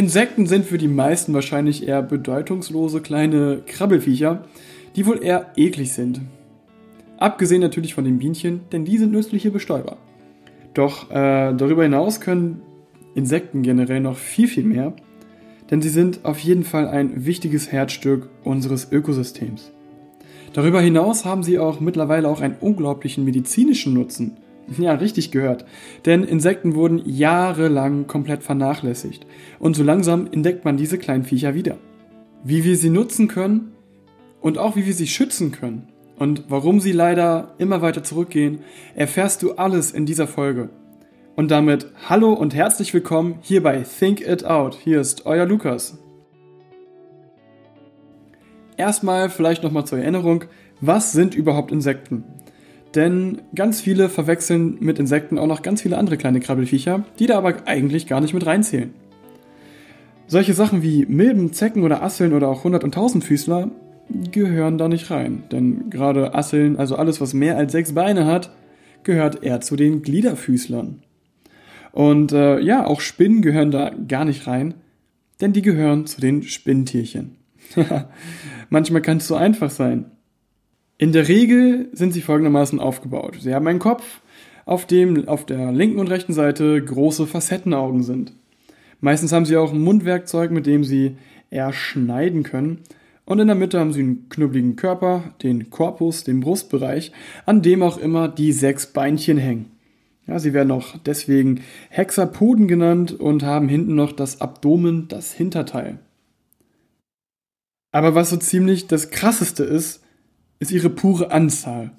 Insekten sind für die meisten wahrscheinlich eher bedeutungslose kleine Krabbelfiecher, die wohl eher eklig sind. Abgesehen natürlich von den Bienchen, denn die sind nützliche Bestäuber. Doch äh, darüber hinaus können Insekten generell noch viel, viel mehr, denn sie sind auf jeden Fall ein wichtiges Herzstück unseres Ökosystems. Darüber hinaus haben sie auch mittlerweile auch einen unglaublichen medizinischen Nutzen. Ja, richtig gehört. Denn Insekten wurden jahrelang komplett vernachlässigt. Und so langsam entdeckt man diese kleinen Viecher wieder. Wie wir sie nutzen können und auch wie wir sie schützen können und warum sie leider immer weiter zurückgehen, erfährst du alles in dieser Folge. Und damit hallo und herzlich willkommen hier bei Think It Out. Hier ist euer Lukas. Erstmal vielleicht nochmal zur Erinnerung, was sind überhaupt Insekten? Denn ganz viele verwechseln mit Insekten auch noch ganz viele andere kleine Krabbelfiecher, die da aber eigentlich gar nicht mit reinzählen. Solche Sachen wie Milben, Zecken oder Asseln oder auch Hundert- und Tausendfüßler gehören da nicht rein. Denn gerade Asseln, also alles, was mehr als sechs Beine hat, gehört eher zu den Gliederfüßlern. Und äh, ja, auch Spinnen gehören da gar nicht rein, denn die gehören zu den Spinntierchen. Manchmal kann es so einfach sein. In der Regel sind sie folgendermaßen aufgebaut. Sie haben einen Kopf, auf dem auf der linken und rechten Seite große Facettenaugen sind. Meistens haben sie auch ein Mundwerkzeug, mit dem sie eher schneiden können. Und in der Mitte haben sie einen knubbeligen Körper, den Korpus, den Brustbereich, an dem auch immer die sechs Beinchen hängen. Ja, sie werden auch deswegen Hexapoden genannt und haben hinten noch das Abdomen, das Hinterteil. Aber was so ziemlich das krasseste ist, ist ihre pure Anzahl.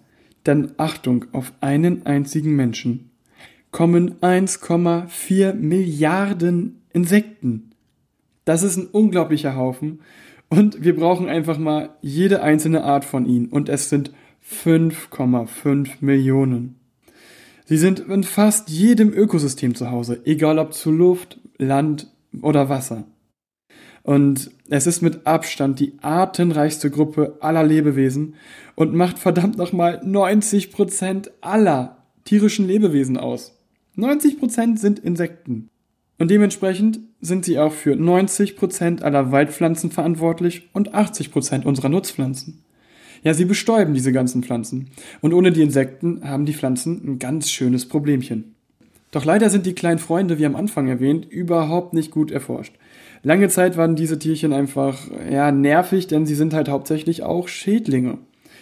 Denn Achtung, auf einen einzigen Menschen kommen 1,4 Milliarden Insekten. Das ist ein unglaublicher Haufen und wir brauchen einfach mal jede einzelne Art von ihnen und es sind 5,5 Millionen. Sie sind in fast jedem Ökosystem zu Hause, egal ob zu Luft, Land oder Wasser. Und es ist mit Abstand die artenreichste Gruppe aller Lebewesen und macht verdammt nochmal 90 Prozent aller tierischen Lebewesen aus. 90 Prozent sind Insekten. Und dementsprechend sind sie auch für 90 Prozent aller Waldpflanzen verantwortlich und 80 Prozent unserer Nutzpflanzen. Ja, sie bestäuben diese ganzen Pflanzen. Und ohne die Insekten haben die Pflanzen ein ganz schönes Problemchen. Doch leider sind die kleinen Freunde, wie am Anfang erwähnt, überhaupt nicht gut erforscht. Lange Zeit waren diese Tierchen einfach, ja, nervig, denn sie sind halt hauptsächlich auch Schädlinge.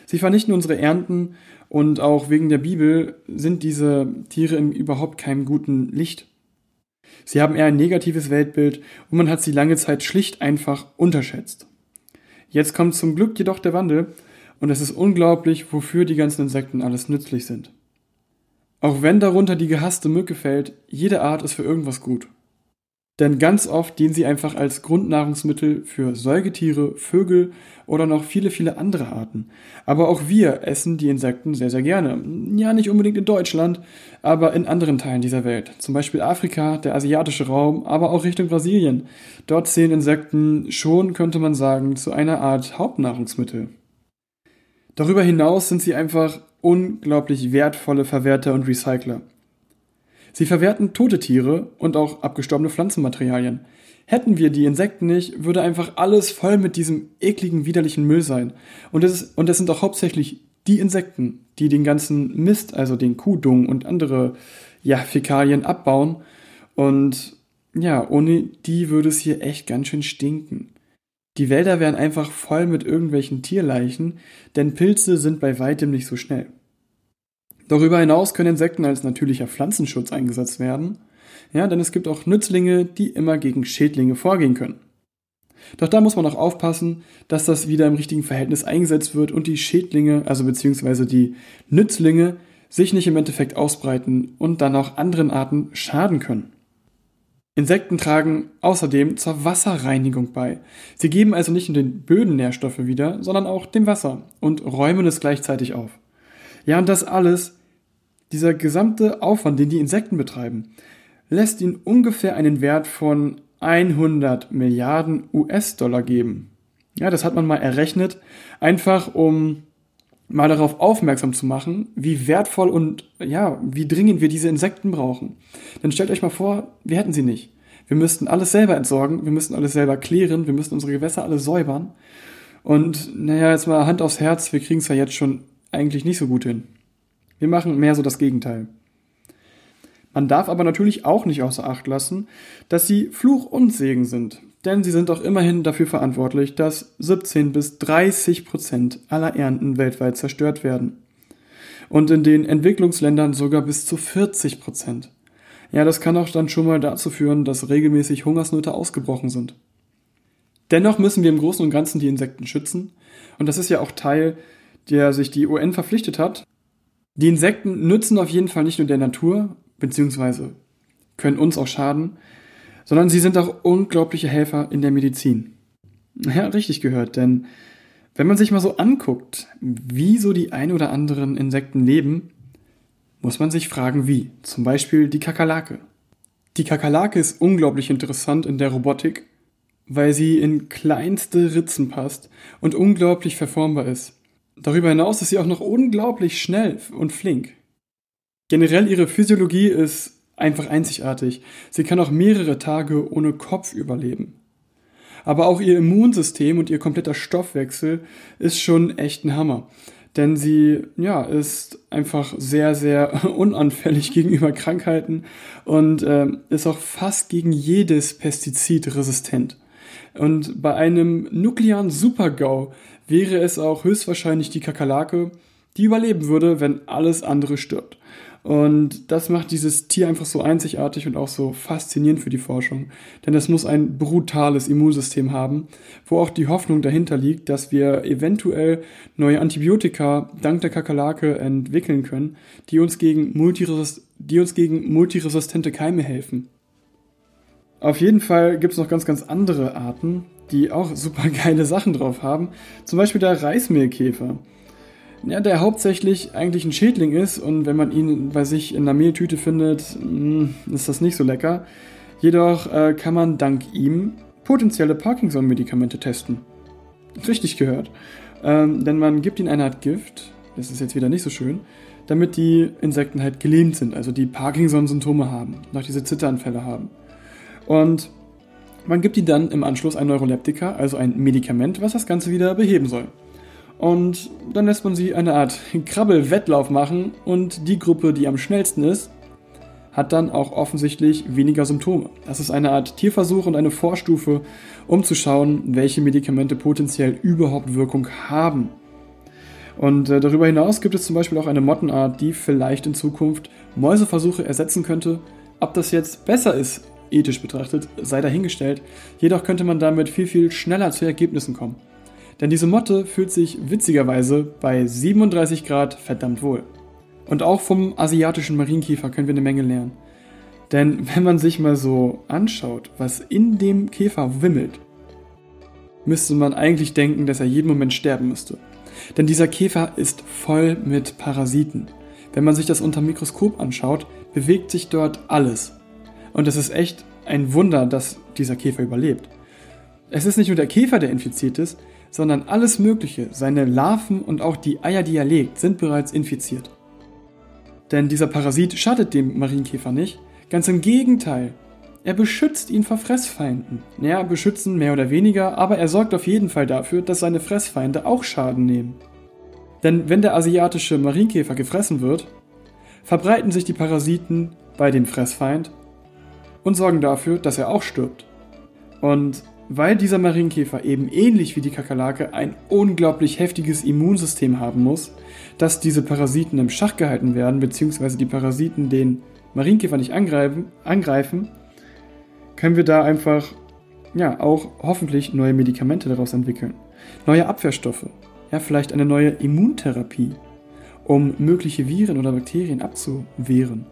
Sie vernichten unsere Ernten und auch wegen der Bibel sind diese Tiere in überhaupt keinem guten Licht. Sie haben eher ein negatives Weltbild und man hat sie lange Zeit schlicht einfach unterschätzt. Jetzt kommt zum Glück jedoch der Wandel und es ist unglaublich, wofür die ganzen Insekten alles nützlich sind. Auch wenn darunter die gehasste Mücke fällt, jede Art ist für irgendwas gut. Denn ganz oft dienen sie einfach als Grundnahrungsmittel für Säugetiere, Vögel oder noch viele, viele andere Arten. Aber auch wir essen die Insekten sehr, sehr gerne. Ja, nicht unbedingt in Deutschland, aber in anderen Teilen dieser Welt. Zum Beispiel Afrika, der asiatische Raum, aber auch Richtung Brasilien. Dort zählen Insekten schon, könnte man sagen, zu einer Art Hauptnahrungsmittel. Darüber hinaus sind sie einfach unglaublich wertvolle Verwerter und Recycler. Sie verwerten tote Tiere und auch abgestorbene Pflanzenmaterialien. Hätten wir die Insekten nicht, würde einfach alles voll mit diesem ekligen, widerlichen Müll sein. Und es, ist, und es sind auch hauptsächlich die Insekten, die den ganzen Mist, also den Kuhdung und andere ja, Fäkalien abbauen. Und ja, ohne die würde es hier echt ganz schön stinken. Die Wälder wären einfach voll mit irgendwelchen Tierleichen, denn Pilze sind bei weitem nicht so schnell. Darüber hinaus können Insekten als natürlicher Pflanzenschutz eingesetzt werden, ja, denn es gibt auch Nützlinge, die immer gegen Schädlinge vorgehen können. Doch da muss man auch aufpassen, dass das wieder im richtigen Verhältnis eingesetzt wird und die Schädlinge, also beziehungsweise die Nützlinge, sich nicht im Endeffekt ausbreiten und dann auch anderen Arten schaden können. Insekten tragen außerdem zur Wasserreinigung bei. Sie geben also nicht nur den Böden Nährstoffe wieder, sondern auch dem Wasser und räumen es gleichzeitig auf. Ja, und das alles dieser gesamte Aufwand, den die Insekten betreiben, lässt ihnen ungefähr einen Wert von 100 Milliarden US-Dollar geben. Ja, das hat man mal errechnet, einfach um mal darauf aufmerksam zu machen, wie wertvoll und ja, wie dringend wir diese Insekten brauchen. Dann stellt euch mal vor, wir hätten sie nicht. Wir müssten alles selber entsorgen, wir müssten alles selber klären, wir müssten unsere Gewässer alle säubern. Und naja, jetzt mal Hand aufs Herz, wir kriegen es ja jetzt schon eigentlich nicht so gut hin. Wir machen mehr so das Gegenteil. Man darf aber natürlich auch nicht außer Acht lassen, dass sie Fluch und Segen sind, denn sie sind auch immerhin dafür verantwortlich, dass 17 bis 30 Prozent aller Ernten weltweit zerstört werden. Und in den Entwicklungsländern sogar bis zu 40 Prozent. Ja, das kann auch dann schon mal dazu führen, dass regelmäßig Hungersnöte ausgebrochen sind. Dennoch müssen wir im Großen und Ganzen die Insekten schützen. Und das ist ja auch Teil, der sich die UN verpflichtet hat. Die Insekten nützen auf jeden Fall nicht nur der Natur, beziehungsweise können uns auch schaden, sondern sie sind auch unglaubliche Helfer in der Medizin. Ja, richtig gehört, denn wenn man sich mal so anguckt, wie so die ein oder anderen Insekten leben, muss man sich fragen, wie. Zum Beispiel die Kakerlake. Die Kakerlake ist unglaublich interessant in der Robotik, weil sie in kleinste Ritzen passt und unglaublich verformbar ist. Darüber hinaus ist sie auch noch unglaublich schnell und flink. Generell ihre Physiologie ist einfach einzigartig. Sie kann auch mehrere Tage ohne Kopf überleben. Aber auch ihr Immunsystem und ihr kompletter Stoffwechsel ist schon echt ein Hammer. Denn sie, ja, ist einfach sehr, sehr unanfällig gegenüber Krankheiten und äh, ist auch fast gegen jedes Pestizid resistent. Und bei einem nuklearen Supergau wäre es auch höchstwahrscheinlich die Kakerlake, die überleben würde, wenn alles andere stirbt. Und das macht dieses Tier einfach so einzigartig und auch so faszinierend für die Forschung. Denn es muss ein brutales Immunsystem haben, wo auch die Hoffnung dahinter liegt, dass wir eventuell neue Antibiotika dank der Kakerlake entwickeln können, die uns gegen, multiresist die uns gegen multiresistente Keime helfen. Auf jeden Fall gibt es noch ganz, ganz andere Arten, die auch super geile Sachen drauf haben. Zum Beispiel der Reismehlkäfer ja, der hauptsächlich eigentlich ein Schädling ist und wenn man ihn bei sich in einer Mehltüte findet, mm, ist das nicht so lecker. Jedoch äh, kann man dank ihm potenzielle Parkinson-Medikamente testen. Richtig gehört. Ähm, denn man gibt ihnen eine Art Gift, das ist jetzt wieder nicht so schön, damit die Insekten halt gelähmt sind, also die Parkinson-Symptome haben, noch diese Zitteranfälle haben. Und man gibt ihnen dann im Anschluss ein Neuroleptika, also ein Medikament, was das Ganze wieder beheben soll. Und dann lässt man sie eine Art Krabbelwettlauf machen und die Gruppe, die am schnellsten ist, hat dann auch offensichtlich weniger Symptome. Das ist eine Art Tierversuch und eine Vorstufe, um zu schauen, welche Medikamente potenziell überhaupt Wirkung haben. Und äh, darüber hinaus gibt es zum Beispiel auch eine Mottenart, die vielleicht in Zukunft Mäuseversuche ersetzen könnte. Ob das jetzt besser ist, ethisch betrachtet, sei dahingestellt. Jedoch könnte man damit viel, viel schneller zu Ergebnissen kommen. Denn diese Motte fühlt sich witzigerweise bei 37 Grad verdammt wohl. Und auch vom asiatischen Marienkäfer können wir eine Menge lernen. Denn wenn man sich mal so anschaut, was in dem Käfer wimmelt, müsste man eigentlich denken, dass er jeden Moment sterben müsste. Denn dieser Käfer ist voll mit Parasiten. Wenn man sich das unter Mikroskop anschaut, bewegt sich dort alles. Und es ist echt ein Wunder, dass dieser Käfer überlebt. Es ist nicht nur der Käfer, der infiziert ist, sondern alles Mögliche, seine Larven und auch die Eier, die er legt, sind bereits infiziert. Denn dieser Parasit schadet dem Marienkäfer nicht, ganz im Gegenteil. Er beschützt ihn vor Fressfeinden. Ja, beschützen mehr oder weniger, aber er sorgt auf jeden Fall dafür, dass seine Fressfeinde auch Schaden nehmen. Denn wenn der asiatische Marienkäfer gefressen wird, verbreiten sich die Parasiten bei dem Fressfeind und sorgen dafür, dass er auch stirbt. Und weil dieser Marienkäfer eben ähnlich wie die Kakerlake ein unglaublich heftiges Immunsystem haben muss, dass diese Parasiten im Schach gehalten werden, beziehungsweise die Parasiten den Marienkäfer nicht angreifen, angreifen, können wir da einfach ja auch hoffentlich neue Medikamente daraus entwickeln. Neue Abwehrstoffe, ja, vielleicht eine neue Immuntherapie, um mögliche Viren oder Bakterien abzuwehren.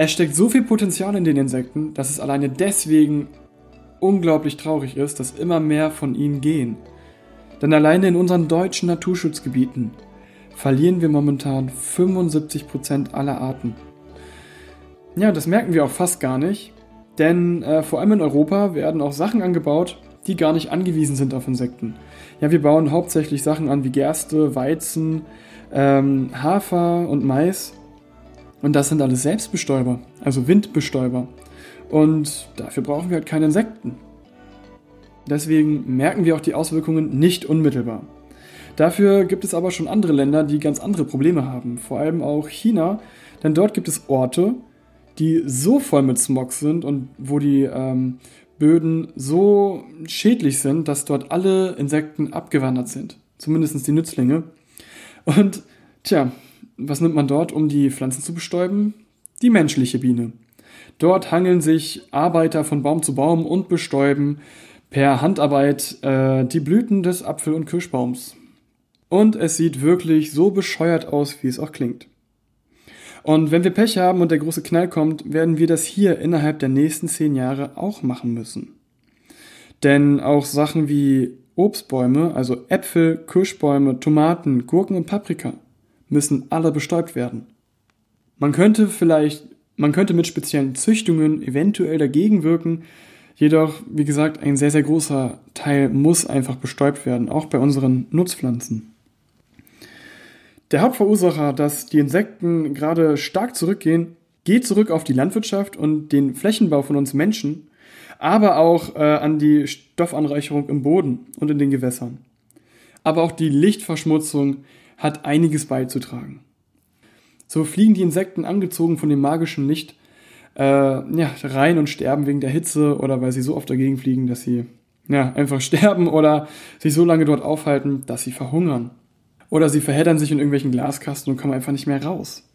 Es steckt so viel Potenzial in den Insekten, dass es alleine deswegen unglaublich traurig ist, dass immer mehr von ihnen gehen. Denn alleine in unseren deutschen Naturschutzgebieten verlieren wir momentan 75% aller Arten. Ja, das merken wir auch fast gar nicht, denn äh, vor allem in Europa werden auch Sachen angebaut, die gar nicht angewiesen sind auf Insekten. Ja, wir bauen hauptsächlich Sachen an wie Gerste, Weizen, ähm, Hafer und Mais. Und das sind alles Selbstbestäuber, also Windbestäuber. Und dafür brauchen wir halt keine Insekten. Deswegen merken wir auch die Auswirkungen nicht unmittelbar. Dafür gibt es aber schon andere Länder, die ganz andere Probleme haben. Vor allem auch China, denn dort gibt es Orte, die so voll mit Smog sind und wo die ähm, Böden so schädlich sind, dass dort alle Insekten abgewandert sind. Zumindest die Nützlinge. Und tja, was nimmt man dort, um die Pflanzen zu bestäuben? Die menschliche Biene. Dort hangeln sich Arbeiter von Baum zu Baum und bestäuben per Handarbeit äh, die Blüten des Apfel- und Kirschbaums. Und es sieht wirklich so bescheuert aus, wie es auch klingt. Und wenn wir Pech haben und der große Knall kommt, werden wir das hier innerhalb der nächsten zehn Jahre auch machen müssen. Denn auch Sachen wie Obstbäume, also Äpfel, Kirschbäume, Tomaten, Gurken und Paprika, müssen alle bestäubt werden. Man könnte vielleicht, man könnte mit speziellen Züchtungen eventuell dagegen wirken, jedoch, wie gesagt, ein sehr, sehr großer Teil muss einfach bestäubt werden, auch bei unseren Nutzpflanzen. Der Hauptverursacher, dass die Insekten gerade stark zurückgehen, geht zurück auf die Landwirtschaft und den Flächenbau von uns Menschen, aber auch äh, an die Stoffanreicherung im Boden und in den Gewässern. Aber auch die Lichtverschmutzung hat einiges beizutragen. So fliegen die Insekten angezogen von dem magischen Licht äh, ja, rein und sterben wegen der Hitze oder weil sie so oft dagegen fliegen, dass sie ja, einfach sterben oder sich so lange dort aufhalten, dass sie verhungern. Oder sie verheddern sich in irgendwelchen Glaskasten und kommen einfach nicht mehr raus.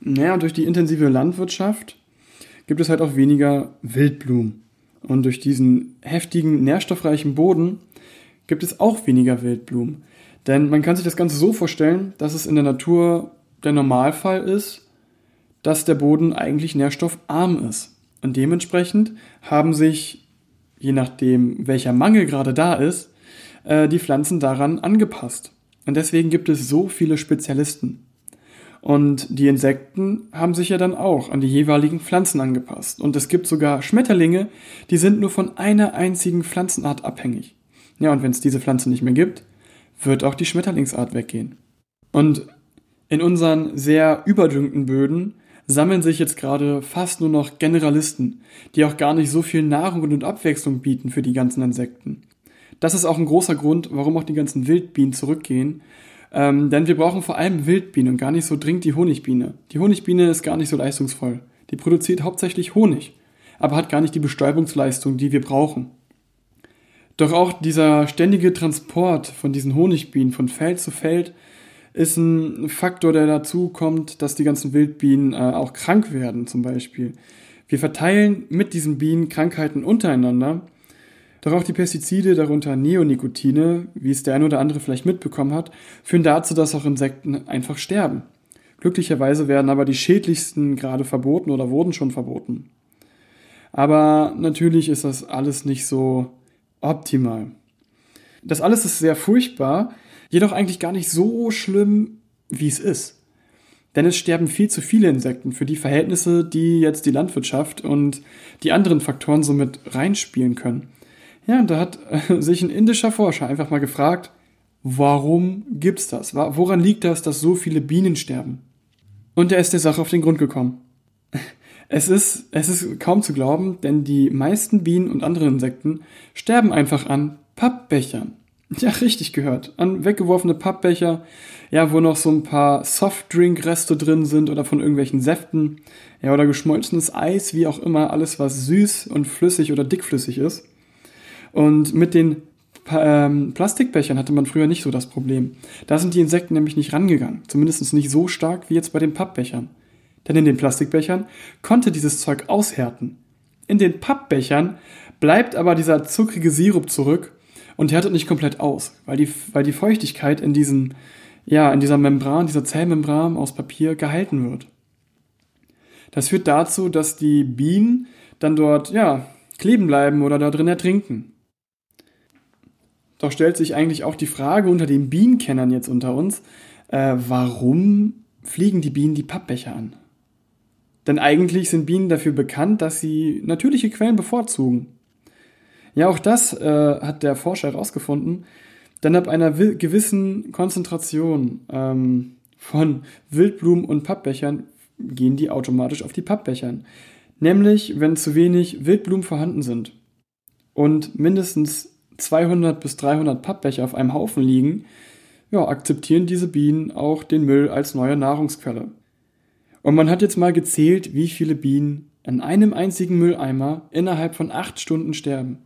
Naja, durch die intensive Landwirtschaft gibt es halt auch weniger Wildblumen. Und durch diesen heftigen, nährstoffreichen Boden gibt es auch weniger Wildblumen. Denn man kann sich das Ganze so vorstellen, dass es in der Natur der Normalfall ist, dass der Boden eigentlich nährstoffarm ist. Und dementsprechend haben sich, je nachdem welcher Mangel gerade da ist, äh, die Pflanzen daran angepasst. Und deswegen gibt es so viele Spezialisten. Und die Insekten haben sich ja dann auch an die jeweiligen Pflanzen angepasst. Und es gibt sogar Schmetterlinge, die sind nur von einer einzigen Pflanzenart abhängig. Ja, und wenn es diese Pflanze nicht mehr gibt, wird auch die Schmetterlingsart weggehen. Und in unseren sehr überdüngten Böden sammeln sich jetzt gerade fast nur noch Generalisten, die auch gar nicht so viel Nahrung und Abwechslung bieten für die ganzen Insekten. Das ist auch ein großer Grund, warum auch die ganzen Wildbienen zurückgehen. Ähm, denn wir brauchen vor allem Wildbienen und gar nicht so dringend die Honigbiene. Die Honigbiene ist gar nicht so leistungsvoll. Die produziert hauptsächlich Honig, aber hat gar nicht die Bestäubungsleistung, die wir brauchen. Doch auch dieser ständige Transport von diesen Honigbienen von Feld zu Feld ist ein Faktor, der dazu kommt, dass die ganzen Wildbienen äh, auch krank werden zum Beispiel. Wir verteilen mit diesen Bienen Krankheiten untereinander doch auch die Pestizide, darunter Neonicotine, wie es der ein oder andere vielleicht mitbekommen hat, führen dazu, dass auch Insekten einfach sterben. Glücklicherweise werden aber die schädlichsten gerade verboten oder wurden schon verboten. Aber natürlich ist das alles nicht so optimal. Das alles ist sehr furchtbar, jedoch eigentlich gar nicht so schlimm, wie es ist. Denn es sterben viel zu viele Insekten für die Verhältnisse, die jetzt die Landwirtschaft und die anderen Faktoren somit reinspielen können. Ja, und da hat äh, sich ein indischer Forscher einfach mal gefragt, warum gibt's das? Woran liegt das, dass so viele Bienen sterben? Und er ist der Sache auf den Grund gekommen. Es ist, es ist kaum zu glauben, denn die meisten Bienen und andere Insekten sterben einfach an Pappbechern. Ja, richtig gehört. An weggeworfene Pappbecher, ja, wo noch so ein paar Softdrink-Reste drin sind oder von irgendwelchen Säften, ja, oder geschmolzenes Eis, wie auch immer, alles was süß und flüssig oder dickflüssig ist. Und mit den ähm, Plastikbechern hatte man früher nicht so das Problem. Da sind die Insekten nämlich nicht rangegangen. Zumindest nicht so stark wie jetzt bei den Pappbechern. Denn in den Plastikbechern konnte dieses Zeug aushärten. In den Pappbechern bleibt aber dieser zuckrige Sirup zurück und härtet nicht komplett aus, weil die, weil die Feuchtigkeit in diesen, ja, in dieser Membran, dieser Zellmembran aus Papier gehalten wird. Das führt dazu, dass die Bienen dann dort, ja, kleben bleiben oder da drin ertrinken. Doch stellt sich eigentlich auch die Frage unter den Bienenkennern jetzt unter uns, äh, warum fliegen die Bienen die Pappbecher an? Denn eigentlich sind Bienen dafür bekannt, dass sie natürliche Quellen bevorzugen. Ja, auch das äh, hat der Forscher herausgefunden, denn ab einer gewissen Konzentration ähm, von Wildblumen und Pappbechern gehen die automatisch auf die Pappbechern. Nämlich, wenn zu wenig Wildblumen vorhanden sind und mindestens 200 bis 300 Pappbecher auf einem Haufen liegen, ja, akzeptieren diese Bienen auch den Müll als neue Nahrungsquelle. Und man hat jetzt mal gezählt, wie viele Bienen an einem einzigen Mülleimer innerhalb von acht Stunden sterben.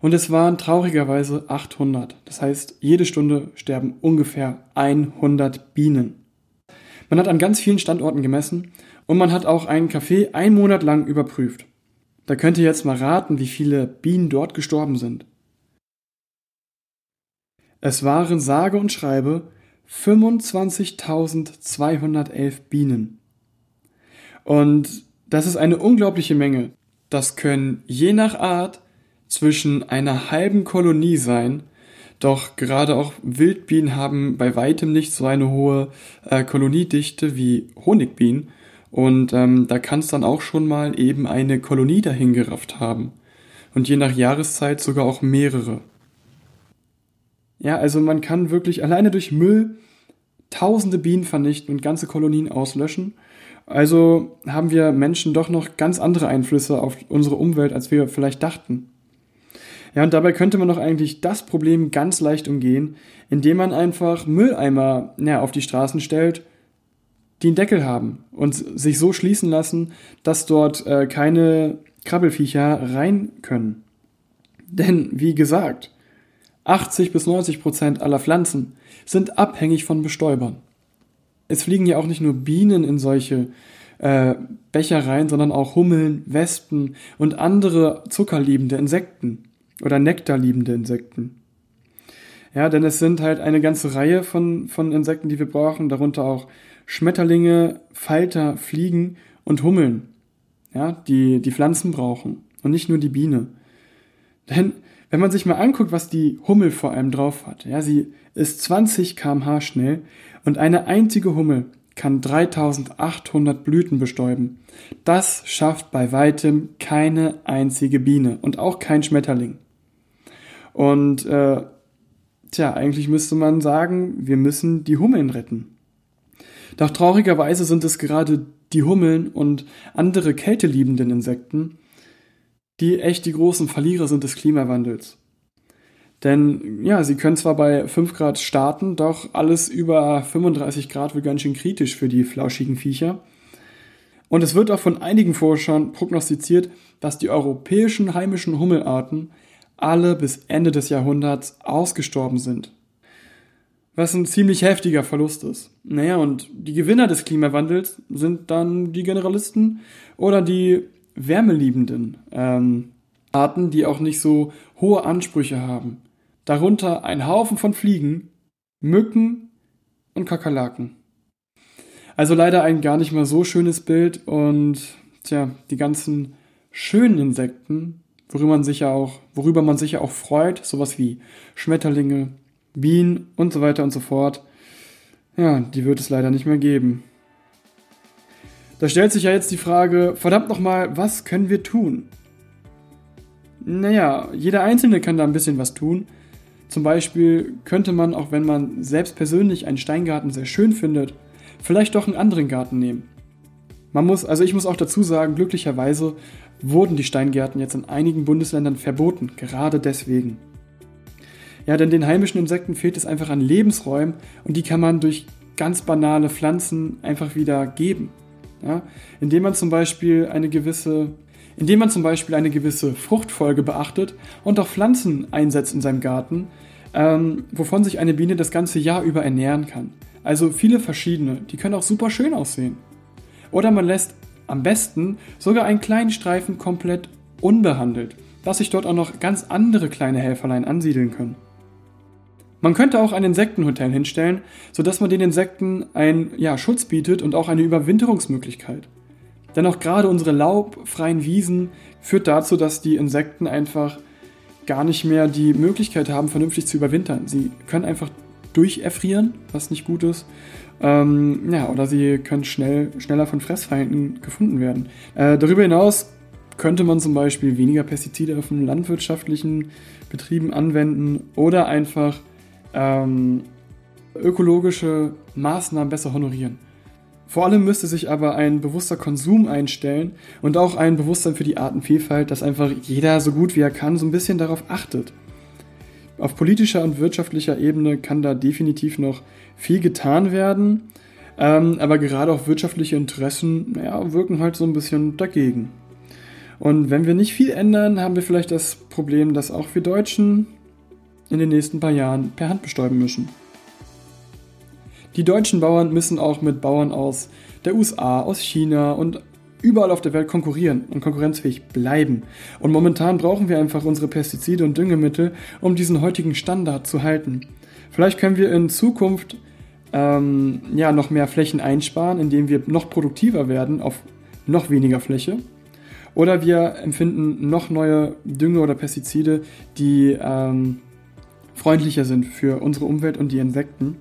Und es waren traurigerweise 800. Das heißt, jede Stunde sterben ungefähr 100 Bienen. Man hat an ganz vielen Standorten gemessen und man hat auch einen Café einen Monat lang überprüft. Da könnt ihr jetzt mal raten, wie viele Bienen dort gestorben sind. Es waren sage und schreibe 25.211 Bienen. Und das ist eine unglaubliche Menge. Das können je nach Art zwischen einer halben Kolonie sein, doch gerade auch Wildbienen haben bei weitem nicht so eine hohe äh, Koloniedichte wie Honigbienen und ähm, da kann es dann auch schon mal eben eine Kolonie dahingerafft haben. Und je nach Jahreszeit sogar auch mehrere. Ja, also man kann wirklich alleine durch Müll tausende Bienen vernichten und ganze Kolonien auslöschen. Also haben wir Menschen doch noch ganz andere Einflüsse auf unsere Umwelt, als wir vielleicht dachten. Ja, und dabei könnte man doch eigentlich das Problem ganz leicht umgehen, indem man einfach Mülleimer ja, auf die Straßen stellt die einen Deckel haben und sich so schließen lassen, dass dort äh, keine Krabbelfiecher rein können. Denn, wie gesagt, 80 bis 90 Prozent aller Pflanzen sind abhängig von Bestäubern. Es fliegen ja auch nicht nur Bienen in solche äh, Becher rein, sondern auch Hummeln, Wespen und andere zuckerliebende Insekten oder nektarliebende Insekten. Ja, denn es sind halt eine ganze Reihe von, von Insekten, die wir brauchen, darunter auch Schmetterlinge, Falter, Fliegen und Hummeln, ja, die die Pflanzen brauchen und nicht nur die Biene. Denn wenn man sich mal anguckt, was die Hummel vor allem drauf hat, ja, sie ist 20 kmh schnell und eine einzige Hummel kann 3800 Blüten bestäuben. Das schafft bei weitem keine einzige Biene und auch kein Schmetterling. Und äh, tja, eigentlich müsste man sagen, wir müssen die Hummeln retten. Doch traurigerweise sind es gerade die Hummeln und andere kälteliebenden Insekten, die echt die großen Verlierer sind des Klimawandels. Denn ja, sie können zwar bei 5 Grad starten, doch alles über 35 Grad wird ganz schön kritisch für die flauschigen Viecher. Und es wird auch von einigen Forschern prognostiziert, dass die europäischen heimischen Hummelarten alle bis Ende des Jahrhunderts ausgestorben sind was ein ziemlich heftiger Verlust ist. Naja, und die Gewinner des Klimawandels sind dann die Generalisten oder die wärmeliebenden ähm, Arten, die auch nicht so hohe Ansprüche haben. Darunter ein Haufen von Fliegen, Mücken und Kakerlaken. Also leider ein gar nicht mal so schönes Bild und tja, die ganzen schönen Insekten, worüber man sich ja auch, worüber man sich ja auch freut, sowas wie Schmetterlinge, Bienen und so weiter und so fort. Ja, die wird es leider nicht mehr geben. Da stellt sich ja jetzt die Frage, verdammt nochmal, was können wir tun? Naja, jeder Einzelne kann da ein bisschen was tun. Zum Beispiel könnte man, auch wenn man selbst persönlich einen Steingarten sehr schön findet, vielleicht doch einen anderen Garten nehmen. Man muss, also ich muss auch dazu sagen, glücklicherweise wurden die Steingärten jetzt in einigen Bundesländern verboten, gerade deswegen. Ja, denn den heimischen Insekten fehlt es einfach an Lebensräumen und die kann man durch ganz banale Pflanzen einfach wieder geben. Ja, indem man zum Beispiel eine gewisse, indem man zum Beispiel eine gewisse Fruchtfolge beachtet und auch Pflanzen einsetzt in seinem Garten, ähm, wovon sich eine Biene das ganze Jahr über ernähren kann. Also viele verschiedene, die können auch super schön aussehen. Oder man lässt am besten sogar einen kleinen Streifen komplett unbehandelt, dass sich dort auch noch ganz andere kleine Helferlein ansiedeln können. Man könnte auch ein Insektenhotel hinstellen, sodass man den Insekten einen ja, Schutz bietet und auch eine Überwinterungsmöglichkeit. Denn auch gerade unsere laubfreien Wiesen führt dazu, dass die Insekten einfach gar nicht mehr die Möglichkeit haben, vernünftig zu überwintern. Sie können einfach durcherfrieren, was nicht gut ist. Ähm, ja, oder sie können schnell, schneller von Fressfeinden gefunden werden. Äh, darüber hinaus könnte man zum Beispiel weniger Pestizide auf den landwirtschaftlichen Betrieben anwenden oder einfach ähm, ökologische Maßnahmen besser honorieren. Vor allem müsste sich aber ein bewusster Konsum einstellen und auch ein Bewusstsein für die Artenvielfalt, dass einfach jeder so gut wie er kann so ein bisschen darauf achtet. Auf politischer und wirtschaftlicher Ebene kann da definitiv noch viel getan werden, ähm, aber gerade auch wirtschaftliche Interessen naja, wirken halt so ein bisschen dagegen. Und wenn wir nicht viel ändern, haben wir vielleicht das Problem, dass auch wir Deutschen in den nächsten paar Jahren per Hand bestäuben müssen. Die deutschen Bauern müssen auch mit Bauern aus der USA, aus China und überall auf der Welt konkurrieren und konkurrenzfähig bleiben. Und momentan brauchen wir einfach unsere Pestizide und Düngemittel, um diesen heutigen Standard zu halten. Vielleicht können wir in Zukunft ähm, ja, noch mehr Flächen einsparen, indem wir noch produktiver werden auf noch weniger Fläche. Oder wir empfinden noch neue Dünge oder Pestizide, die ähm, freundlicher sind für unsere Umwelt und die Insekten.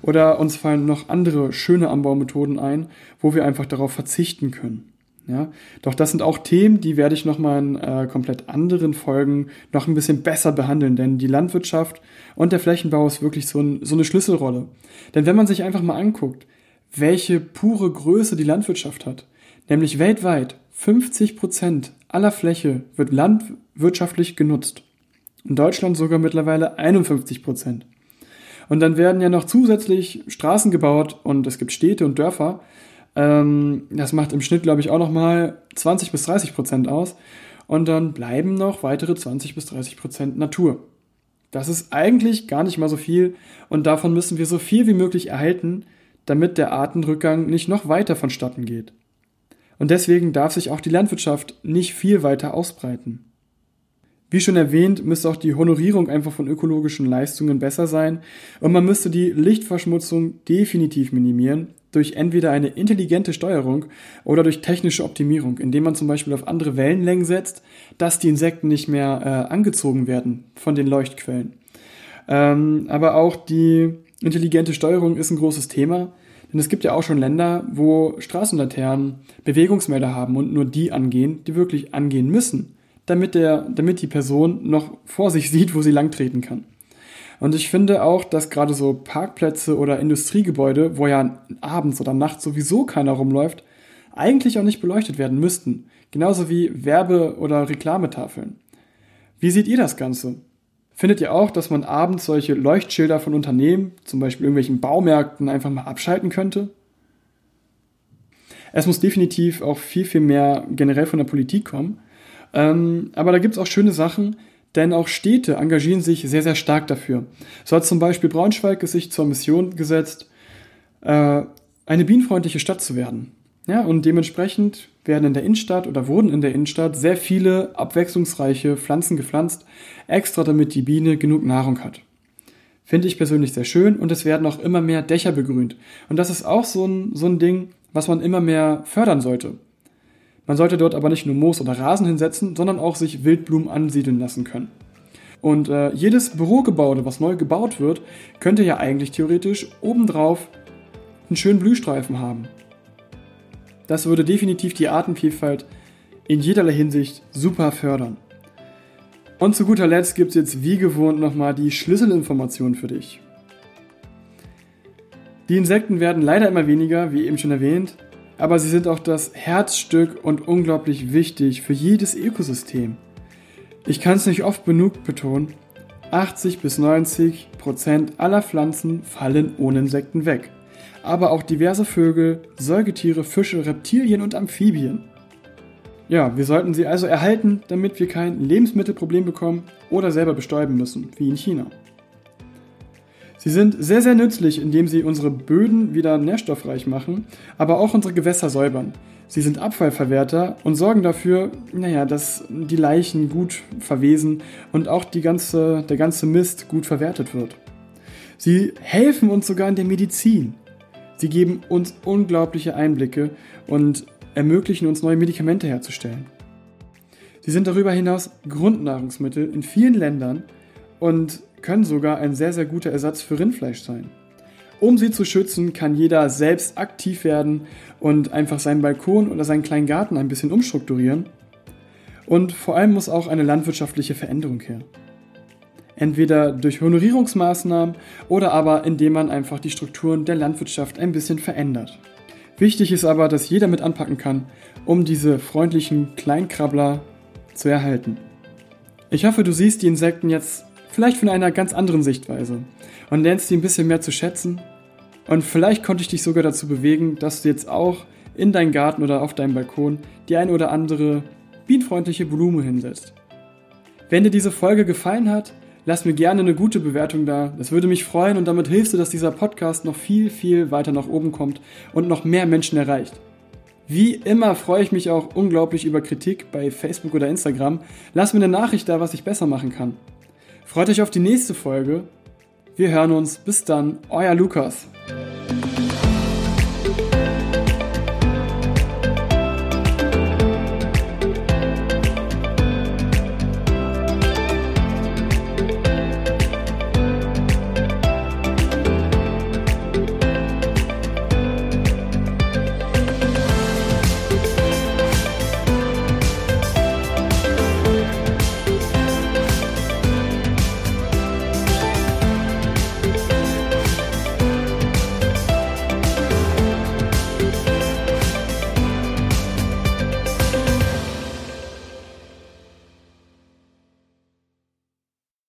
Oder uns fallen noch andere schöne Anbaumethoden ein, wo wir einfach darauf verzichten können. Ja, doch das sind auch Themen, die werde ich nochmal in äh, komplett anderen Folgen noch ein bisschen besser behandeln, denn die Landwirtschaft und der Flächenbau ist wirklich so, ein, so eine Schlüsselrolle. Denn wenn man sich einfach mal anguckt, welche pure Größe die Landwirtschaft hat, nämlich weltweit 50 Prozent aller Fläche wird landwirtschaftlich genutzt. In Deutschland sogar mittlerweile 51 Prozent. Und dann werden ja noch zusätzlich Straßen gebaut und es gibt Städte und Dörfer. Ähm, das macht im Schnitt, glaube ich, auch nochmal 20 bis 30 Prozent aus. Und dann bleiben noch weitere 20 bis 30 Prozent Natur. Das ist eigentlich gar nicht mal so viel und davon müssen wir so viel wie möglich erhalten, damit der Artenrückgang nicht noch weiter vonstatten geht. Und deswegen darf sich auch die Landwirtschaft nicht viel weiter ausbreiten. Wie schon erwähnt, müsste auch die Honorierung einfach von ökologischen Leistungen besser sein und man müsste die Lichtverschmutzung definitiv minimieren durch entweder eine intelligente Steuerung oder durch technische Optimierung, indem man zum Beispiel auf andere Wellenlängen setzt, dass die Insekten nicht mehr äh, angezogen werden von den Leuchtquellen. Ähm, aber auch die intelligente Steuerung ist ein großes Thema. Denn es gibt ja auch schon Länder, wo Straßenlaternen Bewegungsmelder haben und nur die angehen, die wirklich angehen müssen, damit, der, damit die Person noch vor sich sieht, wo sie langtreten kann. Und ich finde auch, dass gerade so Parkplätze oder Industriegebäude, wo ja abends oder nachts sowieso keiner rumläuft, eigentlich auch nicht beleuchtet werden müssten. Genauso wie Werbe- oder Reklametafeln. Wie seht ihr das Ganze? Findet ihr auch, dass man abends solche Leuchtschilder von Unternehmen, zum Beispiel irgendwelchen Baumärkten, einfach mal abschalten könnte? Es muss definitiv auch viel, viel mehr generell von der Politik kommen. Ähm, aber da gibt es auch schöne Sachen, denn auch Städte engagieren sich sehr, sehr stark dafür. So hat zum Beispiel Braunschweig sich zur Mission gesetzt, äh, eine bienenfreundliche Stadt zu werden. Ja, und dementsprechend werden in der Innenstadt oder wurden in der Innenstadt sehr viele abwechslungsreiche Pflanzen gepflanzt, extra damit die Biene genug Nahrung hat. Finde ich persönlich sehr schön und es werden auch immer mehr Dächer begrünt. Und das ist auch so ein, so ein Ding, was man immer mehr fördern sollte. Man sollte dort aber nicht nur Moos oder Rasen hinsetzen, sondern auch sich Wildblumen ansiedeln lassen können. Und äh, jedes Bürogebäude, was neu gebaut wird, könnte ja eigentlich theoretisch obendrauf einen schönen Blühstreifen haben. Das würde definitiv die Artenvielfalt in jederlei Hinsicht super fördern. Und zu guter Letzt gibt es jetzt wie gewohnt nochmal die Schlüsselinformation für dich. Die Insekten werden leider immer weniger, wie eben schon erwähnt, aber sie sind auch das Herzstück und unglaublich wichtig für jedes Ökosystem. Ich kann es nicht oft genug betonen, 80 bis 90 Prozent aller Pflanzen fallen ohne Insekten weg aber auch diverse Vögel, Säugetiere, Fische, Reptilien und Amphibien. Ja, wir sollten sie also erhalten, damit wir kein Lebensmittelproblem bekommen oder selber bestäuben müssen, wie in China. Sie sind sehr, sehr nützlich, indem sie unsere Böden wieder nährstoffreich machen, aber auch unsere Gewässer säubern. Sie sind Abfallverwerter und sorgen dafür, naja, dass die Leichen gut verwesen und auch ganze, der ganze Mist gut verwertet wird. Sie helfen uns sogar in der Medizin. Sie geben uns unglaubliche Einblicke und ermöglichen uns neue Medikamente herzustellen. Sie sind darüber hinaus Grundnahrungsmittel in vielen Ländern und können sogar ein sehr, sehr guter Ersatz für Rindfleisch sein. Um sie zu schützen, kann jeder selbst aktiv werden und einfach seinen Balkon oder seinen kleinen Garten ein bisschen umstrukturieren. Und vor allem muss auch eine landwirtschaftliche Veränderung her. Entweder durch Honorierungsmaßnahmen oder aber indem man einfach die Strukturen der Landwirtschaft ein bisschen verändert. Wichtig ist aber, dass jeder mit anpacken kann, um diese freundlichen Kleinkrabbler zu erhalten. Ich hoffe, du siehst die Insekten jetzt vielleicht von einer ganz anderen Sichtweise und lernst sie ein bisschen mehr zu schätzen. Und vielleicht konnte ich dich sogar dazu bewegen, dass du jetzt auch in deinen Garten oder auf deinem Balkon die ein oder andere bienenfreundliche Blume hinsetzt. Wenn dir diese Folge gefallen hat, lass mir gerne eine gute Bewertung da. Das würde mich freuen und damit hilfst du, dass dieser Podcast noch viel, viel weiter nach oben kommt und noch mehr Menschen erreicht. Wie immer freue ich mich auch unglaublich über Kritik bei Facebook oder Instagram. Lass mir eine Nachricht da, was ich besser machen kann. Freut euch auf die nächste Folge. Wir hören uns. Bis dann, euer Lukas.